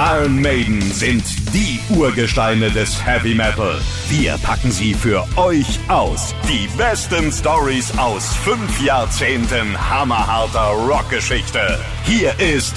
Iron Maiden sind die Urgesteine des Heavy Metal. Wir packen sie für euch aus. Die besten Stories aus fünf Jahrzehnten hammerharter Rockgeschichte. Hier ist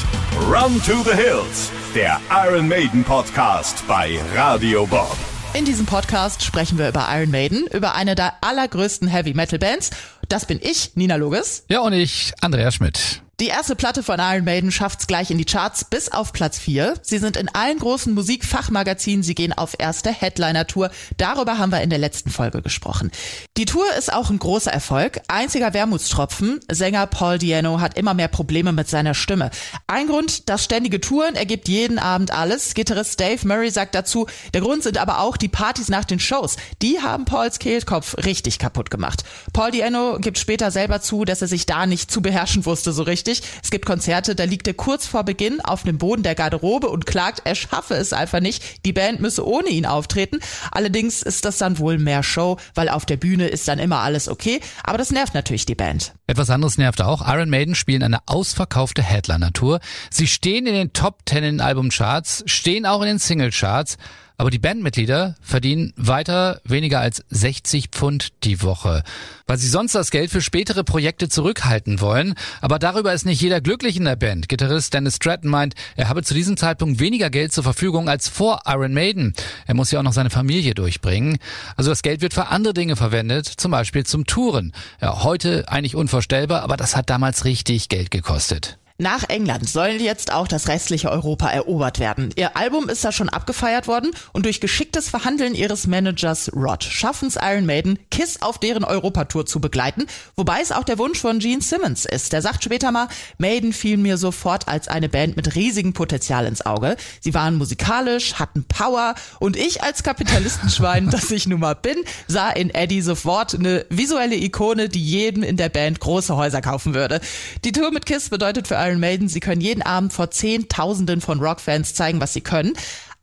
Run to the Hills, der Iron Maiden Podcast bei Radio Bob. In diesem Podcast sprechen wir über Iron Maiden, über eine der allergrößten Heavy Metal Bands. Das bin ich, Nina Loges. Ja, und ich, Andreas Schmidt. Die erste Platte von Iron Maiden schafft's gleich in die Charts bis auf Platz 4. Sie sind in allen großen Musikfachmagazinen, sie gehen auf erste Headliner-Tour. Darüber haben wir in der letzten Folge gesprochen. Die Tour ist auch ein großer Erfolg. Einziger Wermutstropfen, Sänger Paul Diano hat immer mehr Probleme mit seiner Stimme. Ein Grund, das ständige Touren, er gibt jeden Abend alles. Gitarrist Dave Murray sagt dazu, der Grund sind aber auch die Partys nach den Shows. Die haben Pauls Kehlkopf richtig kaputt gemacht. Paul Diano gibt später selber zu, dass er sich da nicht zu beherrschen wusste so richtig lustig. Es gibt Konzerte, da liegt er kurz vor Beginn auf dem Boden der Garderobe und klagt, er schaffe es einfach nicht. Die Band müsse ohne ihn auftreten. Allerdings ist das dann wohl mehr Show, weil auf der Bühne ist dann immer alles okay. Aber das nervt natürlich die Band. Etwas anderes nervt auch. Iron Maiden spielen eine ausverkaufte Headliner-Tour. Sie stehen in den Top 10 in Albumcharts, stehen auch in den Singlecharts. Aber die Bandmitglieder verdienen weiter weniger als 60 Pfund die Woche, weil sie sonst das Geld für spätere Projekte zurückhalten wollen. Aber darüber ist nicht jeder glücklich in der Band. Gitarrist Dennis Stratton meint, er habe zu diesem Zeitpunkt weniger Geld zur Verfügung als vor Iron Maiden. Er muss ja auch noch seine Familie durchbringen. Also das Geld wird für andere Dinge verwendet, zum Beispiel zum Touren. Ja, heute eigentlich unvorstellbar, aber das hat damals richtig Geld gekostet. Nach England soll jetzt auch das restliche Europa erobert werden. Ihr Album ist da schon abgefeiert worden und durch geschicktes Verhandeln ihres Managers Rod schaffen es Iron Maiden, Kiss auf deren Europatour zu begleiten, wobei es auch der Wunsch von Gene Simmons ist. Der sagt später mal, Maiden fiel mir sofort als eine Band mit riesigem Potenzial ins Auge. Sie waren musikalisch, hatten Power und ich als Kapitalistenschwein, das ich nun mal bin, sah in Eddie sofort eine visuelle Ikone, die jedem in der Band große Häuser kaufen würde. Die Tour mit Kiss bedeutet für Iron Maiden, sie können jeden Abend vor Zehntausenden von Rockfans zeigen, was sie können.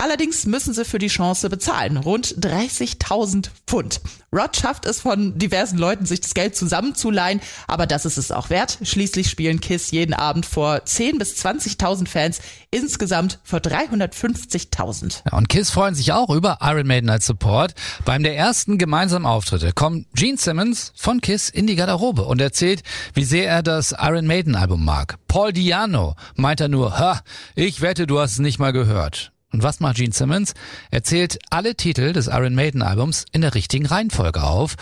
Allerdings müssen sie für die Chance bezahlen. Rund 30.000 Pfund. Rod schafft es von diversen Leuten, sich das Geld zusammenzuleihen, aber das ist es auch wert. Schließlich spielen Kiss jeden Abend vor 10.000 bis 20.000 Fans, insgesamt vor 350.000. Ja, und Kiss freuen sich auch über Iron Maiden als Support. Beim der ersten gemeinsamen Auftritte kommt Gene Simmons von Kiss in die Garderobe und erzählt, wie sehr er das Iron Maiden Album mag. Paul Diano meint er nur, ha, ich wette, du hast es nicht mal gehört. Und was macht Gene Simmons? Er zählt alle Titel des Iron Maiden Albums in der richtigen Reihenfolge auf.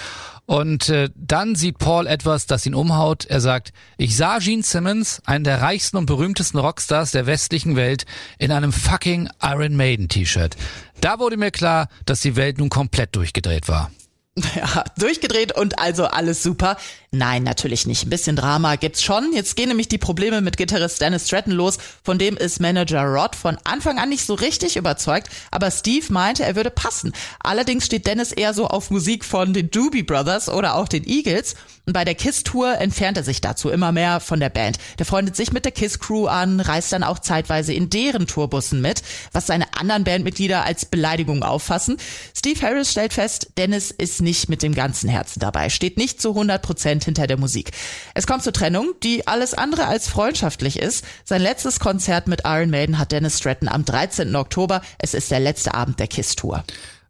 Und äh, dann sieht Paul etwas, das ihn umhaut. Er sagt, ich sah Gene Simmons, einen der reichsten und berühmtesten Rockstars der westlichen Welt, in einem fucking Iron Maiden T-Shirt. Da wurde mir klar, dass die Welt nun komplett durchgedreht war. Ja, durchgedreht und also alles super. Nein, natürlich nicht. Ein bisschen Drama gibt's schon. Jetzt gehen nämlich die Probleme mit Gitarrist Dennis Stratton los. Von dem ist Manager Rod von Anfang an nicht so richtig überzeugt, aber Steve meinte, er würde passen. Allerdings steht Dennis eher so auf Musik von den Doobie Brothers oder auch den Eagles. Und bei der Kiss-Tour entfernt er sich dazu immer mehr von der Band. Der freundet sich mit der Kiss-Crew an, reist dann auch zeitweise in deren Tourbussen mit, was seine anderen Bandmitglieder als Beleidigung auffassen. Steve Harris stellt fest, Dennis ist nicht mit dem ganzen Herzen dabei, steht nicht zu 100 Prozent hinter der Musik. Es kommt zur Trennung, die alles andere als freundschaftlich ist. Sein letztes Konzert mit Iron Maiden hat Dennis Stratton am 13. Oktober. Es ist der letzte Abend der Kiss-Tour.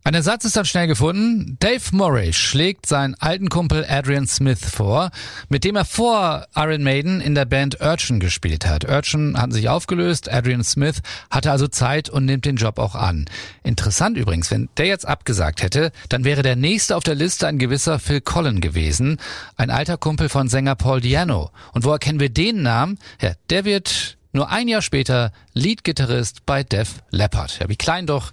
Ein Ersatz ist dann schnell gefunden. Dave Murray schlägt seinen alten Kumpel Adrian Smith vor, mit dem er vor Iron Maiden in der Band Urchin gespielt hat. Urchin hatten sich aufgelöst, Adrian Smith hatte also Zeit und nimmt den Job auch an. Interessant übrigens, wenn der jetzt abgesagt hätte, dann wäre der nächste auf der Liste ein gewisser Phil Collin gewesen, ein alter Kumpel von Sänger Paul Diano. Und woher kennen wir den Namen? Ja, der wird nur ein Jahr später Leadgitarrist bei Def Leppard. Ja, wie klein doch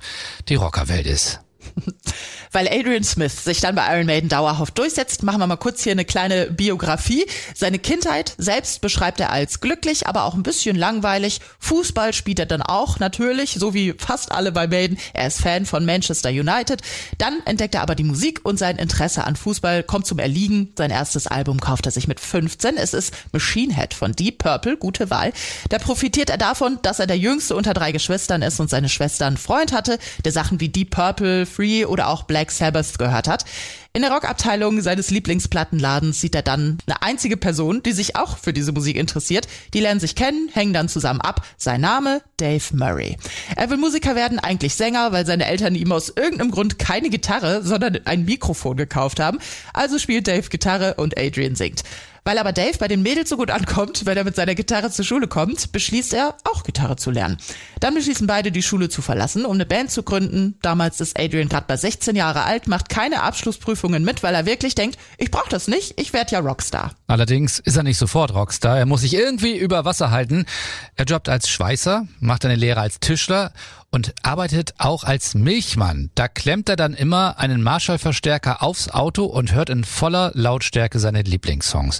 die Rockerwelt ist. Weil Adrian Smith sich dann bei Iron Maiden dauerhaft durchsetzt, machen wir mal kurz hier eine kleine Biografie. Seine Kindheit selbst beschreibt er als glücklich, aber auch ein bisschen langweilig. Fußball spielt er dann auch natürlich, so wie fast alle bei Maiden. Er ist Fan von Manchester United. Dann entdeckt er aber die Musik und sein Interesse an Fußball kommt zum Erliegen. Sein erstes Album kauft er sich mit 15. Es ist Machine Head von Deep Purple, gute Wahl. Da profitiert er davon, dass er der jüngste unter drei Geschwistern ist und seine Schwester einen Freund hatte, der Sachen wie Deep Purple, Free Free oder auch Black Sabbath gehört hat. In der Rockabteilung seines Lieblingsplattenladens sieht er dann eine einzige Person, die sich auch für diese Musik interessiert. Die lernen sich kennen, hängen dann zusammen ab. Sein Name Dave Murray. Er will Musiker werden, eigentlich Sänger, weil seine Eltern ihm aus irgendeinem Grund keine Gitarre, sondern ein Mikrofon gekauft haben. Also spielt Dave Gitarre und Adrian singt. Weil aber Dave bei den Mädels so gut ankommt, wenn er mit seiner Gitarre zur Schule kommt, beschließt er, auch Gitarre zu lernen. Dann beschließen beide, die Schule zu verlassen, um eine Band zu gründen. Damals ist Adrian gerade bei 16 Jahre alt, macht keine Abschlussprüfungen mit, weil er wirklich denkt, ich brauche das nicht, ich werde ja Rockstar. Allerdings ist er nicht sofort Rockstar. Er muss sich irgendwie über Wasser halten. Er jobbt als Schweißer, macht eine Lehre als Tischler und arbeitet auch als Milchmann. Da klemmt er dann immer einen Marshall-Verstärker aufs Auto und hört in voller Lautstärke seine Lieblingssongs.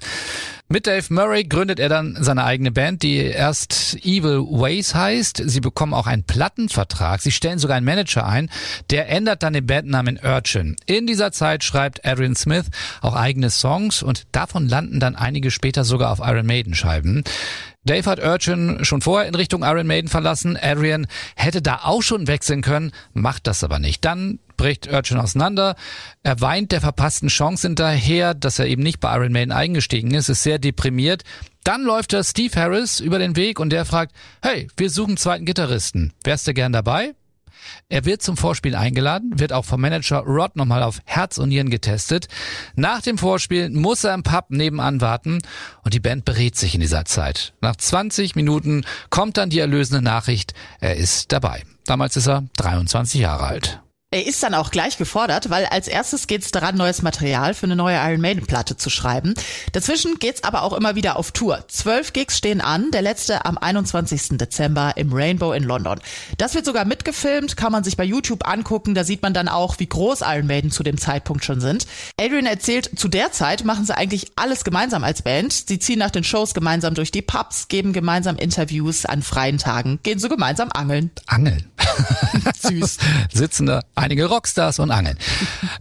Mit Dave Murray gründet er dann seine eigene Band, die erst Evil Ways heißt. Sie bekommen auch einen Plattenvertrag. Sie stellen sogar einen Manager ein. Der ändert dann den Bandnamen Urchin. In dieser Zeit schreibt Adrian Smith auch eigene Songs und davon landen dann einige später sogar auf Iron Maiden Scheiben. Dave hat Urchin schon vorher in Richtung Iron Maiden verlassen. Adrian hätte da auch schon wechseln können, macht das aber nicht. Dann bricht Urchin auseinander. Er weint der verpassten Chance hinterher, dass er eben nicht bei Iron Maiden eingestiegen ist, ist sehr deprimiert. Dann läuft er Steve Harris über den Weg und der fragt, hey, wir suchen zweiten Gitarristen. Wärst du gern dabei? Er wird zum Vorspiel eingeladen, wird auch vom Manager Rod nochmal auf Herz und Nieren getestet. Nach dem Vorspiel muss er im Pub nebenan warten und die Band berät sich in dieser Zeit. Nach 20 Minuten kommt dann die erlösende Nachricht, er ist dabei. Damals ist er 23 Jahre alt. Er ist dann auch gleich gefordert, weil als erstes geht's daran, neues Material für eine neue Iron Maiden Platte zu schreiben. Dazwischen geht's aber auch immer wieder auf Tour. Zwölf Gigs stehen an, der letzte am 21. Dezember im Rainbow in London. Das wird sogar mitgefilmt, kann man sich bei YouTube angucken, da sieht man dann auch, wie groß Iron Maiden zu dem Zeitpunkt schon sind. Adrian erzählt, zu der Zeit machen sie eigentlich alles gemeinsam als Band. Sie ziehen nach den Shows gemeinsam durch die Pubs, geben gemeinsam Interviews an freien Tagen, gehen so gemeinsam angeln. Angeln? Süß. Sitzen da einige Rockstars und angeln.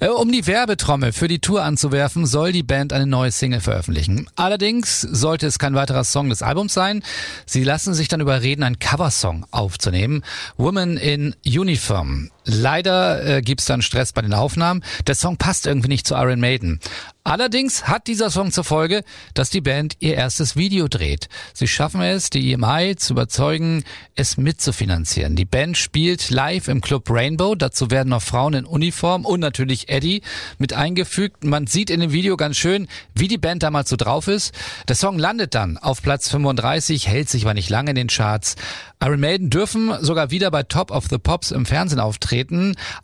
Äh, um die Werbetrommel für die Tour anzuwerfen, soll die Band eine neue Single veröffentlichen. Allerdings sollte es kein weiterer Song des Albums sein. Sie lassen sich dann überreden, einen Coversong aufzunehmen. Woman in Uniform. Leider äh, gibt's dann Stress bei den Aufnahmen. Der Song passt irgendwie nicht zu Iron Maiden. Allerdings hat dieser Song zur Folge, dass die Band ihr erstes Video dreht. Sie schaffen es, die EMI zu überzeugen, es mitzufinanzieren. Die Band spielt live im Club Rainbow. Dazu werden noch Frauen in Uniform und natürlich Eddie mit eingefügt. Man sieht in dem Video ganz schön, wie die Band damals so drauf ist. Der Song landet dann auf Platz 35, hält sich aber nicht lange in den Charts. Iron Maiden dürfen sogar wieder bei Top of the Pops im Fernsehen auftreten,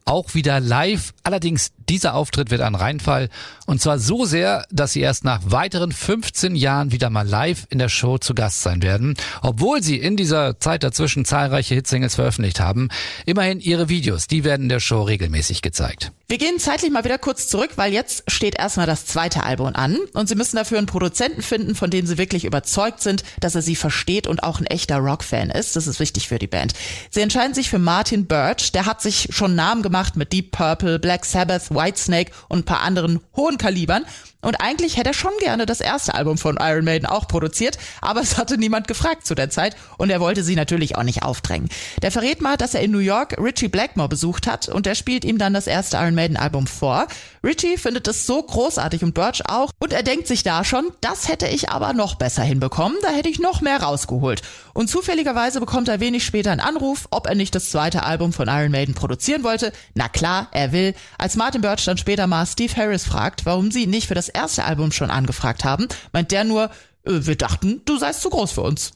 auch wieder live. Allerdings dieser Auftritt wird ein Reinfall und zwar so sehr, dass sie erst nach weiteren 15 Jahren wieder mal live in der Show zu Gast sein werden, obwohl sie in dieser Zeit dazwischen zahlreiche Hitsingles veröffentlicht haben. Immerhin ihre Videos, die werden in der Show regelmäßig gezeigt. Wir gehen zeitlich mal wieder kurz zurück, weil jetzt steht erstmal das zweite Album an und sie müssen dafür einen Produzenten finden, von dem sie wirklich überzeugt sind, dass er sie versteht und auch ein echter Rockfan ist. Das ist wichtig für die Band. Sie entscheiden sich für Martin Birch, der hat sich schon Namen gemacht mit Deep Purple, Black Sabbath, Whitesnake und ein paar anderen hohen Kalibern und eigentlich hätte er schon gerne das erste Album von Iron Maiden auch produziert, aber es hatte niemand gefragt zu der Zeit und er wollte sie natürlich auch nicht aufdrängen. Der verrät mal, dass er in New York Richie Blackmore besucht hat und der spielt ihm dann das erste Iron Maiden Album vor. Richie findet es so großartig und Birch auch und er denkt sich da schon, das hätte ich aber noch besser hinbekommen, da hätte ich noch mehr rausgeholt. Und zufälligerweise bekommt er wenig später einen Anruf, ob er nicht das zweite Album von Iron Maiden produzieren wollte. Na klar, er will. Als Martin Birch dann später mal Steve Harris fragt, warum sie nicht für das erste Album schon angefragt haben, meint der nur, äh, wir dachten, du seist zu groß für uns.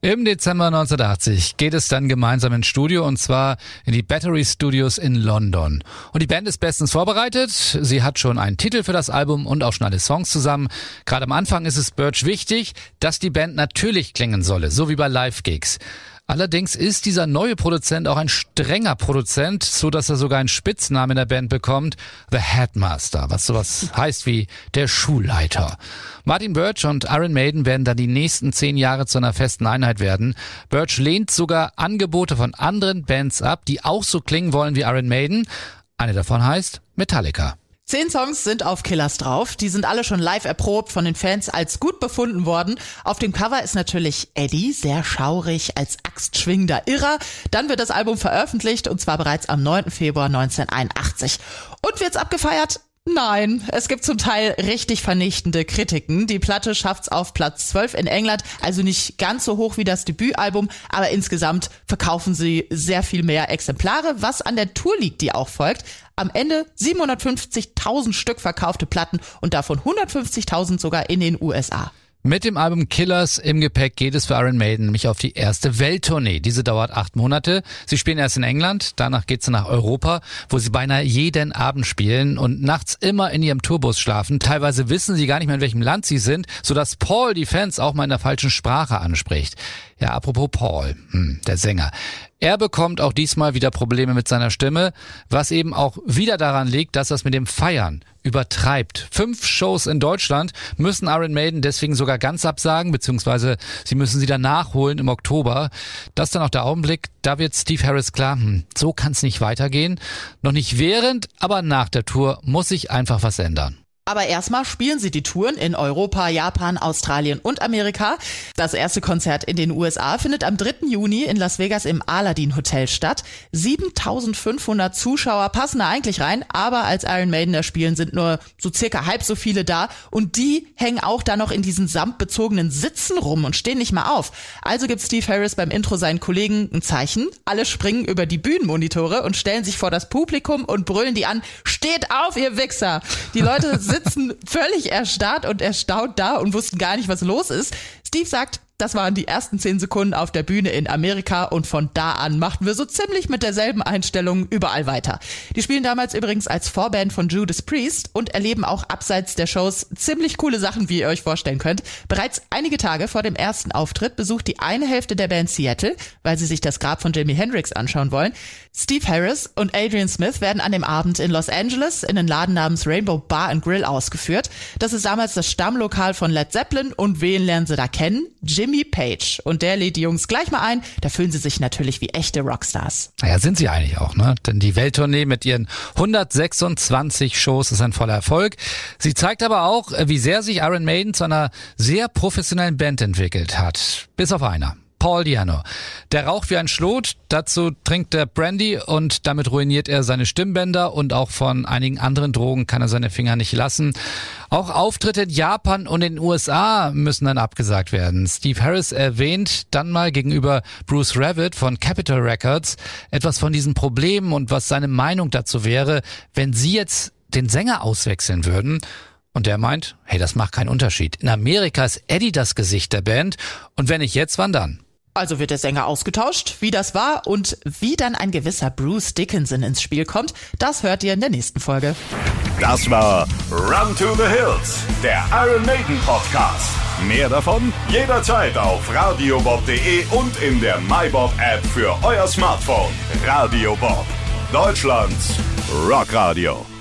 Im Dezember 1980 geht es dann gemeinsam ins Studio und zwar in die Battery Studios in London. Und die Band ist bestens vorbereitet. Sie hat schon einen Titel für das Album und auch schon alle Songs zusammen. Gerade am Anfang ist es Birch wichtig, dass die Band natürlich klingen solle, so wie bei Live-Gigs. Allerdings ist dieser neue Produzent auch ein strenger Produzent, so dass er sogar einen Spitznamen in der Band bekommt, The Headmaster, was sowas heißt wie der Schulleiter. Martin Birch und Iron Maiden werden dann die nächsten zehn Jahre zu einer festen Einheit werden. Birch lehnt sogar Angebote von anderen Bands ab, die auch so klingen wollen wie Iron Maiden. Eine davon heißt Metallica. Zehn Songs sind auf Killers drauf. Die sind alle schon live erprobt, von den Fans als gut befunden worden. Auf dem Cover ist natürlich Eddie, sehr schaurig, als axtschwingender Irrer. Dann wird das Album veröffentlicht und zwar bereits am 9. Februar 1981. Und wird's abgefeiert? Nein, es gibt zum Teil richtig vernichtende Kritiken. Die Platte schafft's auf Platz 12 in England, also nicht ganz so hoch wie das Debütalbum, aber insgesamt verkaufen sie sehr viel mehr Exemplare, was an der Tour liegt, die auch folgt. Am Ende 750.000 Stück verkaufte Platten und davon 150.000 sogar in den USA. Mit dem Album Killers im Gepäck geht es für Iron Maiden nämlich auf die erste Welttournee. Diese dauert acht Monate. Sie spielen erst in England, danach geht's nach Europa, wo sie beinahe jeden Abend spielen und nachts immer in ihrem Tourbus schlafen. Teilweise wissen sie gar nicht mehr, in welchem Land sie sind, sodass Paul die Fans auch mal in der falschen Sprache anspricht. Ja, apropos Paul, hm, der Sänger. Er bekommt auch diesmal wieder Probleme mit seiner Stimme, was eben auch wieder daran liegt, dass das mit dem Feiern übertreibt. Fünf Shows in Deutschland müssen Iron Maiden deswegen sogar ganz absagen, beziehungsweise sie müssen sie dann nachholen im Oktober. Das ist dann auch der Augenblick, da wird Steve Harris klar, hm, so kann es nicht weitergehen. Noch nicht während, aber nach der Tour muss sich einfach was ändern. Aber erstmal spielen sie die Touren in Europa, Japan, Australien und Amerika. Das erste Konzert in den USA findet am 3. Juni in Las Vegas im Aladdin Hotel statt. 7500 Zuschauer passen da eigentlich rein, aber als Iron Maiden da spielen sind nur so circa halb so viele da und die hängen auch da noch in diesen samtbezogenen Sitzen rum und stehen nicht mal auf. Also gibt Steve Harris beim Intro seinen Kollegen ein Zeichen. Alle springen über die Bühnenmonitore und stellen sich vor das Publikum und brüllen die an, steht auf, ihr Wichser! Die Leute sitzen völlig erstarrt und erstaunt da und wussten gar nicht, was los ist. Steve sagt, das waren die ersten zehn Sekunden auf der Bühne in Amerika und von da an machten wir so ziemlich mit derselben Einstellung überall weiter. Die spielen damals übrigens als Vorband von Judas Priest und erleben auch abseits der Shows ziemlich coole Sachen, wie ihr euch vorstellen könnt. Bereits einige Tage vor dem ersten Auftritt besucht die eine Hälfte der Band Seattle, weil sie sich das Grab von Jimi Hendrix anschauen wollen. Steve Harris und Adrian Smith werden an dem Abend in Los Angeles in den Laden namens Rainbow Bar and Grill ausgeführt. Das ist damals das Stammlokal von Led Zeppelin und wen lernen sie da kennen? Jimmy Page. Und der lädt die Jungs gleich mal ein. Da fühlen sie sich natürlich wie echte Rockstars. Naja, sind sie eigentlich auch, ne? Denn die Welttournee mit ihren 126 Shows ist ein voller Erfolg. Sie zeigt aber auch, wie sehr sich Iron Maiden zu einer sehr professionellen Band entwickelt hat. Bis auf einer. Paul Diano. Der raucht wie ein Schlot, dazu trinkt er Brandy und damit ruiniert er seine Stimmbänder und auch von einigen anderen Drogen kann er seine Finger nicht lassen. Auch Auftritte in Japan und in den USA müssen dann abgesagt werden. Steve Harris erwähnt dann mal gegenüber Bruce Rabbit von Capitol Records etwas von diesen Problemen und was seine Meinung dazu wäre, wenn sie jetzt den Sänger auswechseln würden. Und der meint, hey, das macht keinen Unterschied. In Amerika ist Eddie das Gesicht der Band und wenn nicht jetzt, wann dann? Also wird der Sänger ausgetauscht. Wie das war und wie dann ein gewisser Bruce Dickinson ins Spiel kommt, das hört ihr in der nächsten Folge. Das war Run to the Hills, der Iron Maiden Podcast. Mehr davon jederzeit auf radiobob.de und in der MyBob App für euer Smartphone. Radio Bob, Deutschlands Rockradio.